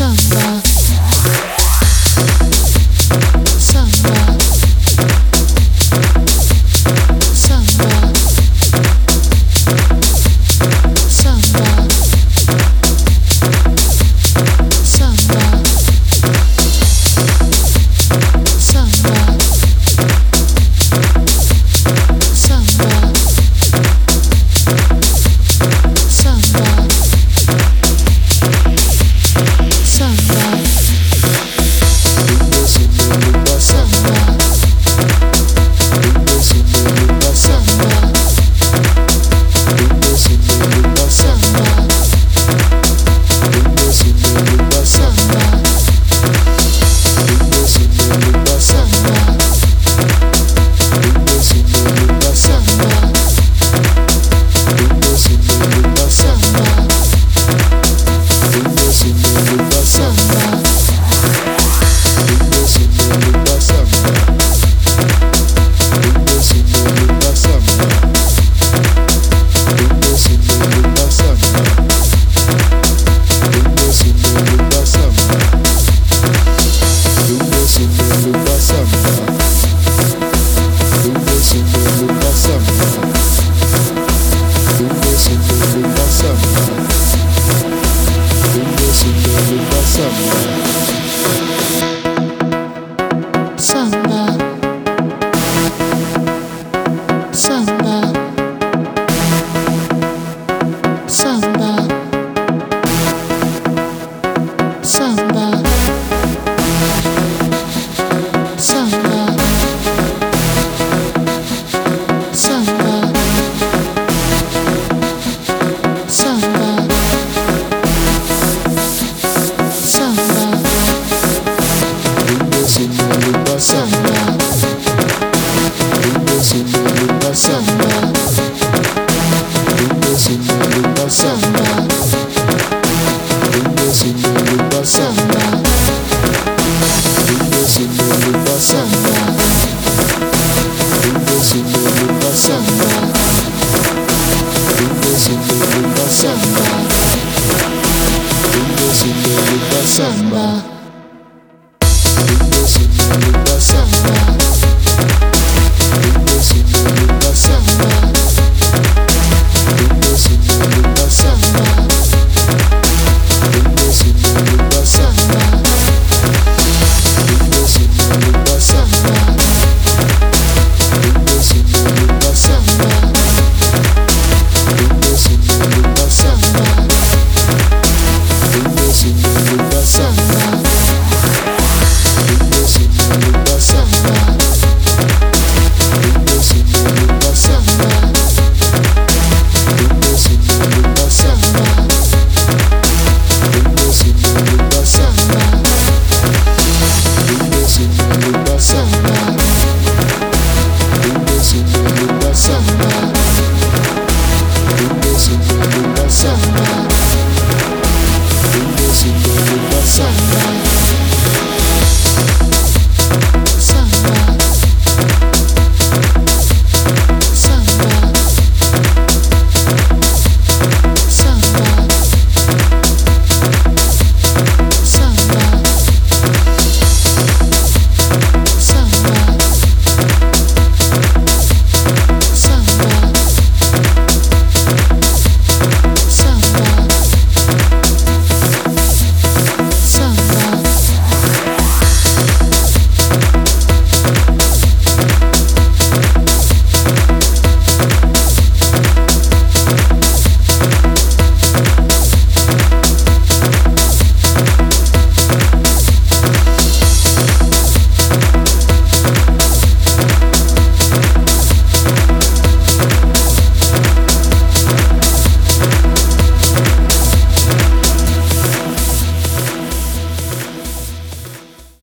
上吧 Samba, samba.